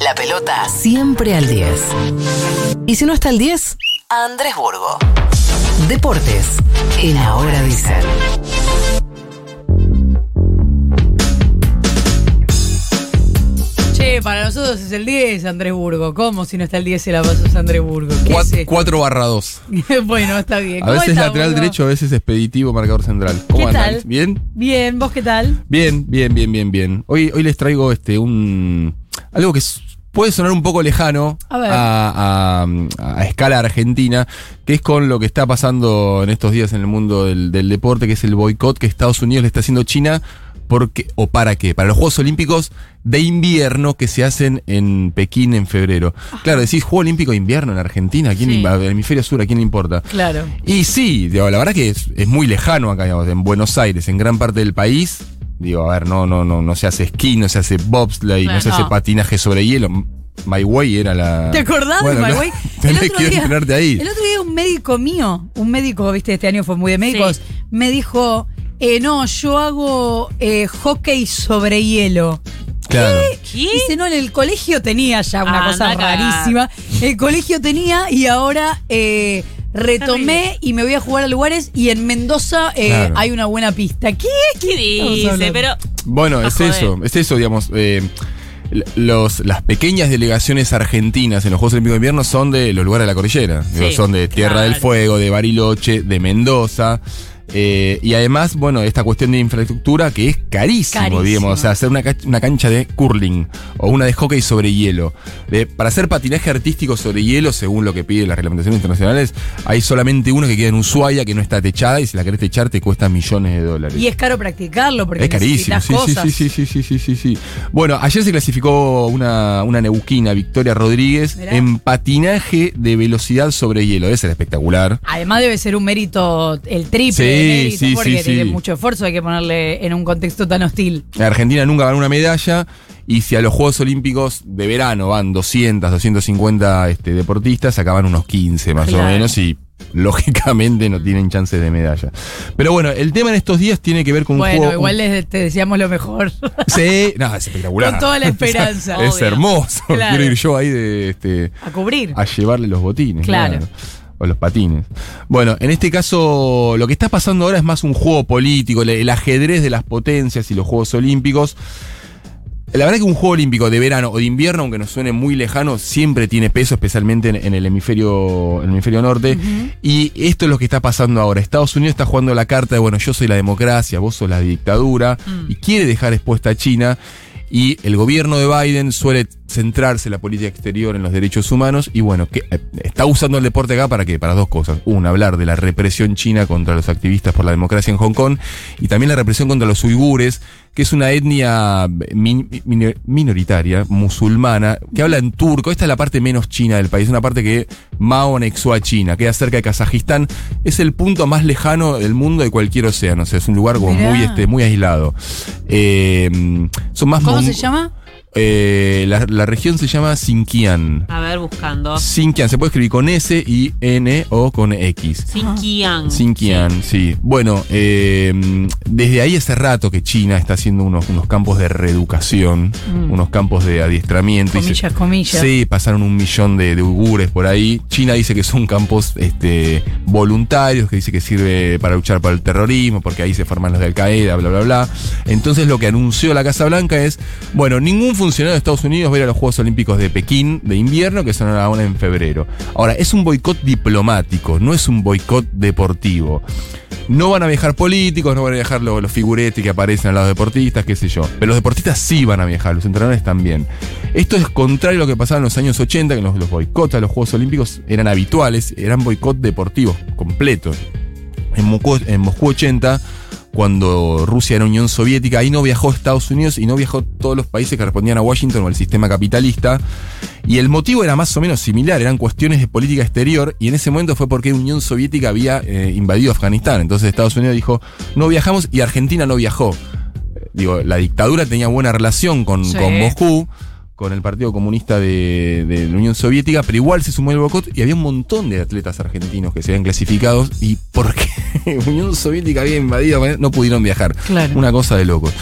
La pelota siempre al 10. Y si no está al 10, Andrés Burgo. Deportes en Ahora Dicen. Che, para nosotros es el 10, Andrés Burgo. ¿Cómo si no está el 10 se la pasas Andrés Burgo? ¿Qué es esto? 4 barra 2. bueno, está bien. A ¿Cómo veces está, lateral Burgo? derecho, a veces expeditivo, marcador central. ¿Qué ¿Cómo andan? tal? ¿Bien? Bien, ¿vos qué tal? Bien, bien, bien, bien, bien. Hoy, hoy les traigo este un algo que s- puede sonar un poco lejano A escala argentina, que es con lo que está pasando en estos días en el mundo del, del deporte, que es el boicot que Estados Unidos le está haciendo a China. Porque, ¿O para qué? Para los Juegos Olímpicos de invierno que se hacen en Pekín en febrero. Claro, decís Juego Olímpico de invierno en Argentina, ¿a quién Sí. le- al hemisferio sur, ¿a quién le importa? Claro. Y sí, la verdad que es, es muy lejano acá, digamos, en Buenos Aires, en gran parte del país. Digo, a ver, no, no, no, no se hace esquí, no se hace bobsleigh, no se hace patinaje sobre hielo. My Way era la. ¿Te acordás Bueno, de no, My Way? tenés que entrenarte ahí. el otro día un médico mío, un médico, viste, este año fue muy de médicos, me dijo, eh, no, yo hago eh, hockey sobre hielo. Claro. Dice, no, en el colegio tenía ya una Ah, cosa rarísima. El colegio tenía y ahora eh, retomé y me voy a jugar a lugares y en Mendoza eh, Claro. hay una buena pista. ¿Qué? ¿Qué dice? Pero Bueno, Ah, es joder. eso, es eso, digamos. eh, l- los, las pequeñas delegaciones argentinas en los Juegos Olímpicos de Invierno son de los lugares de la cordillera. Digo, son de Tierra claro. del Fuego, de Bariloche, de Mendoza. Eh, y además, bueno, esta cuestión de infraestructura que es carísimo, Carísimo. digamos. O sea, hacer una, una cancha de curling o una de hockey sobre hielo. De- para hacer patinaje artístico sobre hielo, según lo que piden las reglamentaciones internacionales, hay solamente uno que queda en Ushuaia que no está techada y si la querés techar te cuesta millones de dólares. Y es caro practicarlo porque Es carísimo, sí, sí, cosas. sí, sí, sí, sí, sí, sí, sí. Bueno, ayer se clasificó una, una neuquina, Victoria Rodríguez, Mirá. en patinaje de velocidad sobre hielo. Debe ser espectacular. Además debe ser un mérito, el triple Sí, mérito, sí, porque sí, tiene sí. mucho esfuerzo, hay que ponerle en un contexto tan hostil. Argentina nunca ganó una medalla y si a los Juegos Olímpicos de verano van 200, 250 este, deportistas, acaban unos 15 más Claro. o menos y lógicamente no tienen chances de medalla. Pero bueno, el tema en estos días tiene que ver con un Bueno, juego... igual te deseamos lo mejor. Sí, no, es espectacular. Con toda la esperanza. es hermoso. Claro. Quiero ir yo ahí de... Este, A cubrir. a llevarle los botines. Claro. O los patines. Bueno, en este caso, lo que está pasando ahora es más un juego político, el, ajedrez de las potencias y los Juegos Olímpicos. La verdad que un juego olímpico de verano o de invierno, aunque nos suene muy lejano, siempre tiene peso, especialmente en, en el hemisferio, en el hemisferio norte. Y esto es lo que está pasando ahora. Estados Unidos está jugando la carta de, bueno, yo soy la democracia, vos sos la dictadura, y quiere dejar expuesta a China. Y el gobierno de Biden suele centrarse la política exterior en los derechos humanos y bueno, que eh, está usando el deporte acá para qué? Para dos cosas. Una, hablar de la represión china contra los activistas por la democracia en Hong Kong y también la represión contra los uigures, que es una etnia min- min- minoritaria, musulmana, que habla en turco. Esta es la parte menos china del país, una parte que Mao anexó a China, queda cerca de Kazajistán. Es el punto más lejano del mundo de cualquier océano, o sea, es un lugar como Mirá. muy, este, muy aislado. Eh, son más ¿Cómo se llama? Eh, la, la región se llama Sinkian. a ver, buscando. Sinkian, se puede escribir con S y N o con X. Sinkiang. Sinkian, sí. Bueno, eh, desde ahí hace rato que China está haciendo unos, unos campos de reeducación, Mm. unos campos de adiestramiento. se- Comillas, comillas. Sí, pasaron un millón de, de uigures por ahí. China dice que son campos este, voluntarios, que dice que sirve para luchar para el terrorismo, porque ahí se forman los de Al Qaeda, bla, bla, bla. Entonces lo que anunció la Casa Blanca es, bueno, ningún funcionario de Estados Unidos va a ir a los Juegos Olímpicos de Pekín de invierno, que son ahora en febrero. Ahora, es un boicot diplomático, no es un boicot deportivo. No van a viajar políticos, no van a viajar los, los figuretes que aparecen a los deportistas, qué sé yo. Pero los deportistas sí van a viajar, los entrenadores también. Esto es contrario a lo que pasaba en los años 80, que los, los boicots a los Juegos Olímpicos eran habituales, eran boicot deportivos completos. En en Moscú 80, cuando Rusia era Unión Soviética, ahí no viajó Estados Unidos y no viajó todos los países que respondían a Washington o al sistema capitalista. Y el motivo era más o menos similar, eran cuestiones de política exterior, y en ese momento fue porque Unión Soviética había eh, invadido Afganistán. Entonces Estados Unidos dijo, no viajamos, y Argentina no viajó. Eh, Digo, la dictadura tenía buena relación con, Sí. con Moscú, con el Partido Comunista de, de la Unión Soviética, pero igual se sumó el boicot y había un montón de atletas argentinos que se habían clasificados y porque Unión Soviética había invadido, no pudieron viajar. Claro. Una cosa de locos.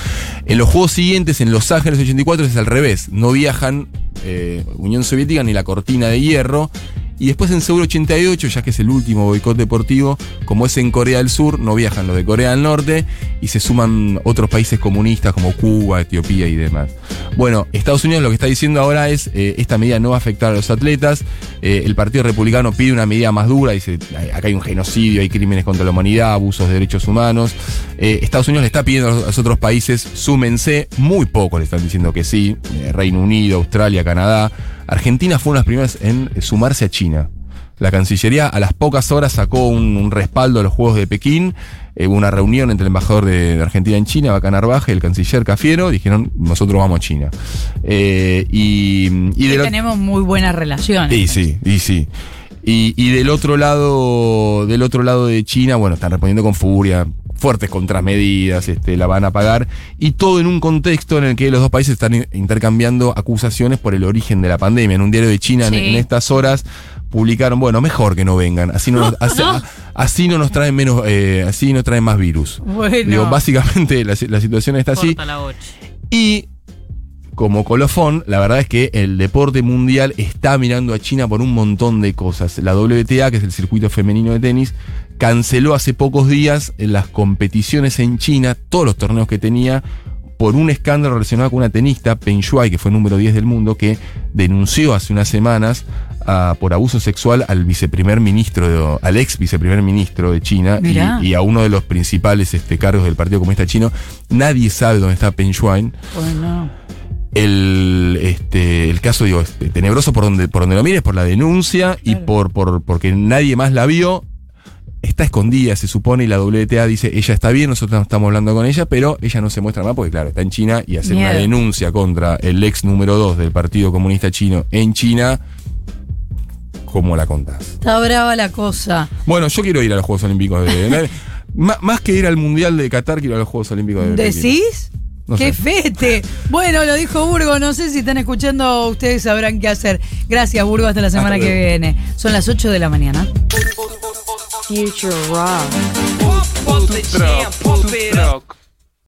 En los juegos siguientes, en Los Ángeles 84, es al revés. No viajan eh, Unión Soviética ni la cortina de hierro. Y después en Seúl 88, ya que es el último boicot deportivo, como es en Corea del Sur, no viajan los de Corea del Norte y se suman otros países comunistas como Cuba, Etiopía y demás. Bueno, Estados Unidos lo que está diciendo ahora es, eh, esta medida no va a afectar a los atletas, eh, el Partido Republicano pide una medida más dura, dice, acá hay un genocidio, hay crímenes contra la humanidad, abusos de derechos humanos. Eh, Estados Unidos le está pidiendo a los otros países, súmense, muy poco le están diciendo que sí, Reino Unido, Australia, Canadá. Argentina fue una de las primeras en sumarse a China. La Cancillería a las pocas horas sacó un, respaldo a los Juegos de Pekín, eh, una reunión entre el embajador de, Argentina en China, Bacán Arbaje, y el canciller Cafiero, dijeron, nosotros vamos a China. Eh, y, tenemos muy buenas relaciones. Y sí, y sí. Y, y, del otro lado, del otro lado de China, bueno, están respondiendo con furia, fuertes contramedidas, este, la van a pagar, y todo en un contexto en el que los dos países están intercambiando acusaciones por el origen de la pandemia. En un diario de China, en, estas horas, publicaron, bueno, mejor que no vengan, así no, nos, así, no nos traen menos, eh, así no traen más virus. Bueno. básicamente la, situación está así. Y como colofón, la verdad es que el deporte mundial está mirando a China por un montón de cosas. La WTA, que es el circuito femenino de tenis, canceló hace pocos días las competiciones en China, todos los torneos que tenía, por un escándalo relacionado con una tenista, Peng Shuai, que fue número 10 del mundo, que denunció hace unas semanas ah, por abuso sexual al viceprimer ministro, al ex viceprimer ministro de China y, a uno de los principales este, cargos del Partido Comunista Chino. Nadie sabe dónde está Peng Shuai. El, este, el caso, digo, este, tenebroso por donde, por donde lo mires, por la denuncia y por, por, porque nadie más la vio está escondida, se supone, y la WTA dice, ella está bien, nosotros no estamos hablando con ella, pero ella no se muestra más porque, claro, está en China y hacer una denuncia contra el ex número 2 del Partido Comunista Chino en China, ¿cómo la contás? Está brava la cosa. Bueno, yo quiero ir a los Juegos Olímpicos de... más que ir al Mundial de Qatar, quiero ir a los Juegos Olímpicos de... ¿Decís? ¡Qué fete! Bueno, lo dijo Burgo. No sé si están escuchando, ustedes sabrán qué hacer. Gracias, Burgo. Hasta la semana que viene. Son las 8 de la mañana. Future Rock. Pump, pump the jam, pump it up.